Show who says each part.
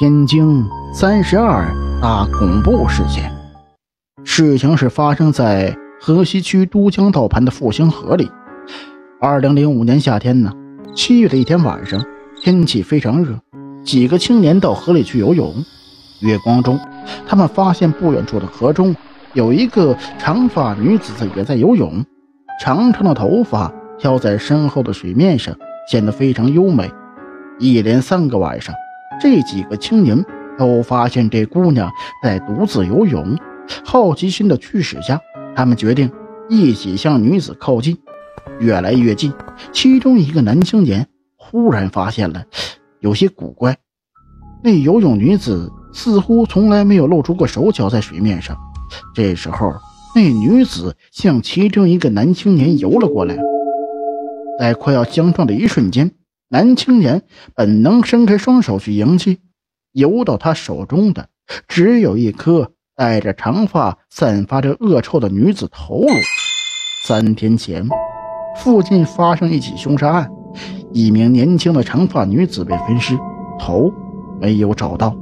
Speaker 1: 天津三十二大恐怖事件。事情是发生在河西区都江道畔的复兴河里。二零零五年夏天呢，七月的一天晚上，天气非常热，几个青年到河里去游泳。月光中，他们发现不远处的河中有一个长发女子也在游泳，长长的头发飘在身后的水面上，显得非常优美。一连三个晚上，这几个青年都发现这姑娘在独自游泳。好奇心的驱使下，他们决定一起向女子靠近。越来越近，其中一个男青年忽然发现了有些古怪，那游泳女子似乎从来没有露出过手脚在水面上。这时候，那女子向其中一个男青年游了过来，在快要相撞的一瞬间。男青年本能伸开双手去迎击，游到他手中的只有一颗带着长发、散发着恶臭的女子头颅。三天前，附近发生一起凶杀案，一名年轻的长发女子被分尸，头没有找到。